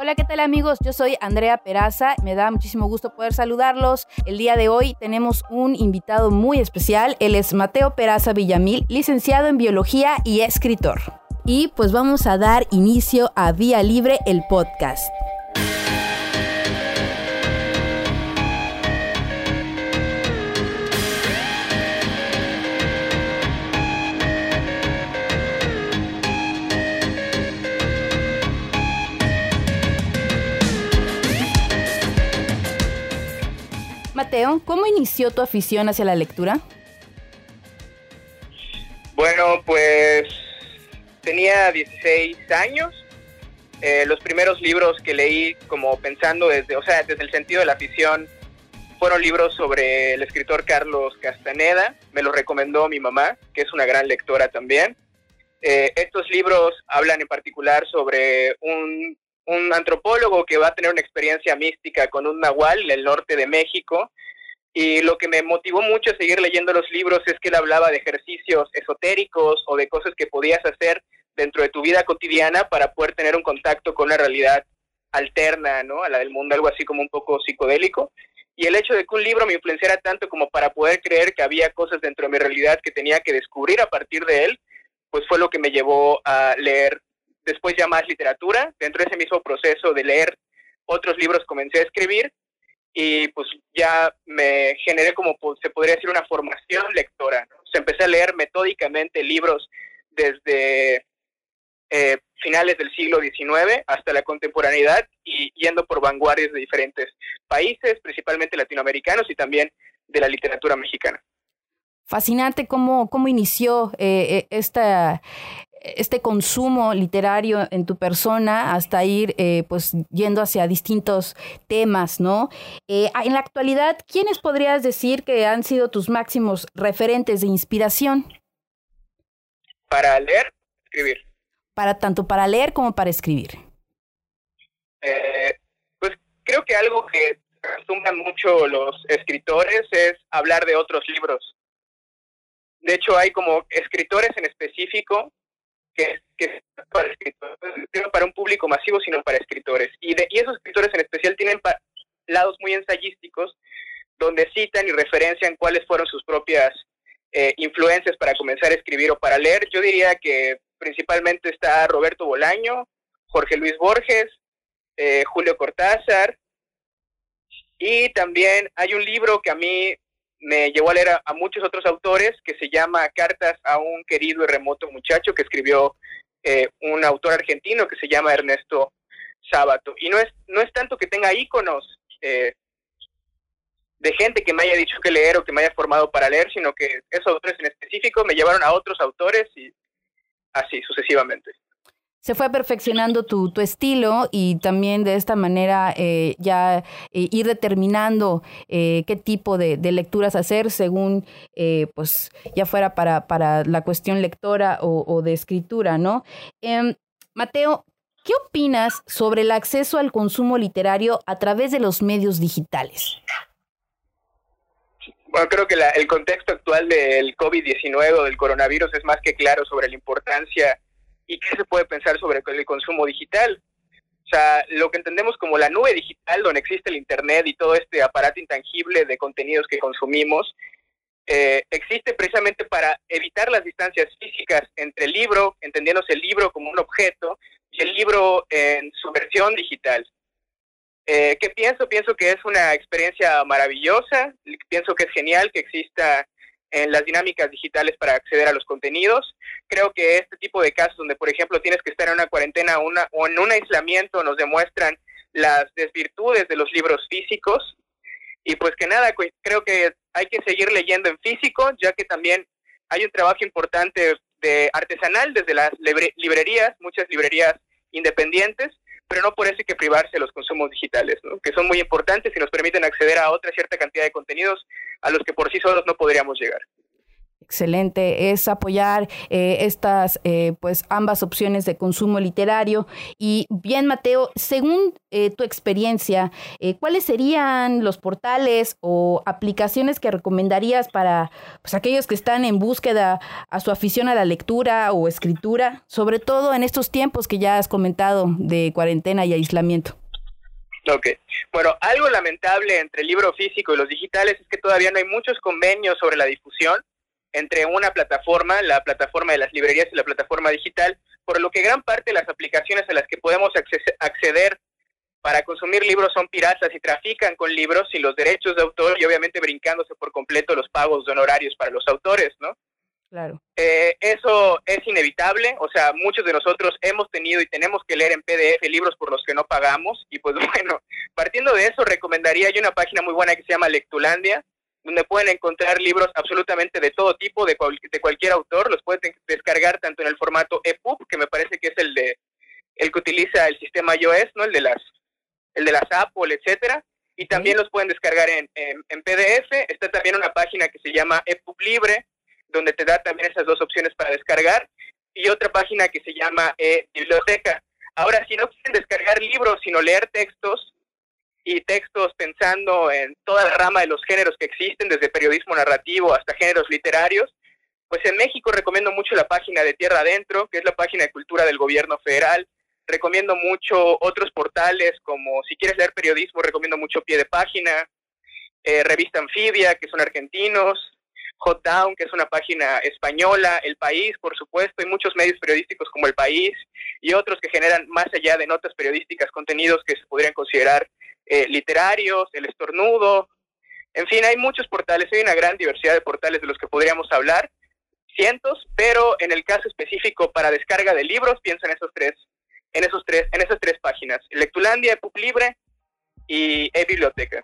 Hola, ¿qué tal amigos? Yo soy Andrea Peraza. Me da muchísimo gusto poder saludarlos. El día de hoy tenemos un invitado muy especial. Él es Mateo Peraza Villamil, licenciado en biología y escritor. Y pues vamos a dar inicio a Vía Libre, el podcast. ¿Cómo inició tu afición hacia la lectura? Bueno, pues tenía 16 años. Eh, los primeros libros que leí como pensando desde, o sea, desde el sentido de la afición, fueron libros sobre el escritor Carlos Castaneda. Me los recomendó mi mamá, que es una gran lectora también. Eh, estos libros hablan en particular sobre un un antropólogo que va a tener una experiencia mística con un nahual en el norte de México. Y lo que me motivó mucho a seguir leyendo los libros es que él hablaba de ejercicios esotéricos o de cosas que podías hacer dentro de tu vida cotidiana para poder tener un contacto con una realidad alterna, ¿no? A la del mundo, algo así como un poco psicodélico. Y el hecho de que un libro me influenciara tanto como para poder creer que había cosas dentro de mi realidad que tenía que descubrir a partir de él, pues fue lo que me llevó a leer después ya más literatura. Dentro de ese mismo proceso de leer otros libros comencé a escribir y pues ya me generé como pues, se podría decir una formación lectora. ¿no? empecé a leer metódicamente libros desde eh, finales del siglo XIX hasta la contemporaneidad y yendo por vanguardias de diferentes países, principalmente latinoamericanos y también de la literatura mexicana. Fascinante cómo, cómo inició eh, eh, esta, este consumo literario en tu persona hasta ir eh, pues yendo hacia distintos temas, ¿no? Eh, en la actualidad, ¿quiénes podrías decir que han sido tus máximos referentes de inspiración? Para leer, escribir. Para tanto para leer como para escribir. Eh, pues creo que algo que acostumbran mucho los escritores es hablar de otros libros. De hecho, hay como escritores en específico que, que para un público masivo, sino para escritores. Y, de, y esos escritores en especial tienen lados muy ensayísticos, donde citan y referencian cuáles fueron sus propias eh, influencias para comenzar a escribir o para leer. Yo diría que principalmente está Roberto Bolaño, Jorge Luis Borges, eh, Julio Cortázar, y también hay un libro que a mí me llevó a leer a, muchos otros autores que se llama Cartas a un querido y remoto muchacho que escribió eh, un autor argentino que se llama Ernesto Sábato. Y no es, no es tanto que tenga íconos eh, de gente que me haya dicho que leer o que me haya formado para leer, sino que esos autores en específico me llevaron a otros autores y así sucesivamente se fue perfeccionando tu, tu, estilo y también de esta manera eh, ya eh, ir determinando eh, qué tipo de, lecturas hacer según, pues, ya fuera para, para la cuestión lectora o, de escritura, ¿no? Em, Mateo, ¿qué opinas sobre el acceso al consumo literario a través de los medios digitales? Bueno, creo que el contexto actual del COVID-19 o del coronavirus es más que claro sobre la importancia y qué se puede pensar sobre el consumo digital. O sea, lo que entendemos como la nube digital, donde existe el Internet y todo este aparato intangible de contenidos que consumimos, eh, existe precisamente para evitar las distancias físicas entre el libro, entendiéndose el libro como un objeto, y el libro en su versión digital. Eh, ¿Qué pienso? Pienso que es una experiencia maravillosa, pienso que es genial que exista en las dinámicas digitales para acceder a los contenidos. Creo que este tipo de casos donde, por ejemplo, tienes que estar en una cuarentena una, o en un aislamiento nos demuestran las desvirtudes de los libros físicos. Y pues que nada, creo que hay que seguir leyendo en físico, ya que también hay un trabajo importante de artesanal desde las librerías, muchas librerías independientes, pero no por eso hay que privarse de los consumos digitales, que son muy importantes y nos permiten acceder a otra cierta cantidad de contenidos a los que por sí solos no podríamos llegar. Excelente, es apoyar eh, estas, eh, pues ambas opciones de consumo literario. Y bien, Mateo, según eh, tu experiencia, ¿cuáles serían los portales o aplicaciones que recomendarías para pues, aquellos que están en búsqueda a su afición a la lectura o escritura, sobre todo en estos tiempos que ya has comentado de cuarentena y aislamiento? Ok. Bueno, algo lamentable entre el libro físico y los digitales es que todavía no hay muchos convenios sobre la difusión entre una plataforma, la plataforma de las librerías y la plataforma digital, por lo que gran parte de las aplicaciones a las que podemos acceder para consumir libros son piratas y trafican con libros sin los derechos de autor y obviamente brincándose por completo los pagos de honorarios para los autores, ¿no? Claro. Eh, eso es inevitable, o sea, muchos de nosotros hemos tenido y tenemos que leer en PDF libros por los que no pagamos y pues bueno, partiendo de eso recomendaría yo una página muy buena que se llama Lectulandia, donde pueden encontrar libros absolutamente de todo tipo, de, de cualquier autor, los pueden descargar tanto en el formato EPUB, que me parece que es el de el que utiliza el sistema iOS, ¿no? El de las el de las Apple, etcétera, y también los pueden descargar en, en, PDF. Está también una página que se llama EPUB Libre, donde te da también esas dos opciones para descargar, y otra página que se llama e Biblioteca. Ahora, si no quieren descargar libros, sino leer textos, y textos pensando en toda la rama de los géneros que existen, desde periodismo narrativo hasta géneros literarios, pues en México recomiendo mucho la página de Tierra Adentro, que es la página de cultura del gobierno federal. Recomiendo mucho otros portales, como si quieres leer periodismo, recomiendo mucho Pie de Página, eh, Revista Anfibia, que son argentinos, Hot Down, que es una página española, El País, por supuesto, y muchos medios periodísticos como El País y otros que generan más allá de notas periodísticas contenidos que se podrían considerar eh, literarios, el estornudo, en fin, hay muchos portales, hay una gran diversidad de portales de los que podríamos hablar, cientos, pero en el caso específico para descarga de libros, pienso en esos tres, en esos tres, en esas tres páginas, Lectulandia, EPUB Libre y e-Biblioteca.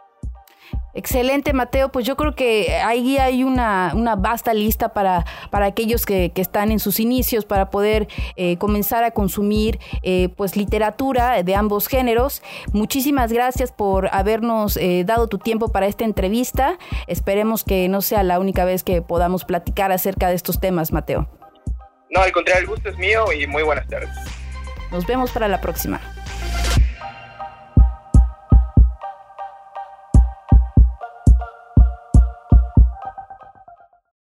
Excelente, Mateo. Pues yo creo que ahí hay una, una vasta lista para, para aquellos que, están en sus inicios, para poder eh, comenzar a consumir eh, pues literatura de ambos géneros. Muchísimas gracias por habernos eh, dado tu tiempo para esta entrevista. Esperemos que no sea la única vez que podamos platicar acerca de estos temas, Mateo. No, al contrario, el gusto es mío y muy buenas tardes. Nos vemos para la próxima.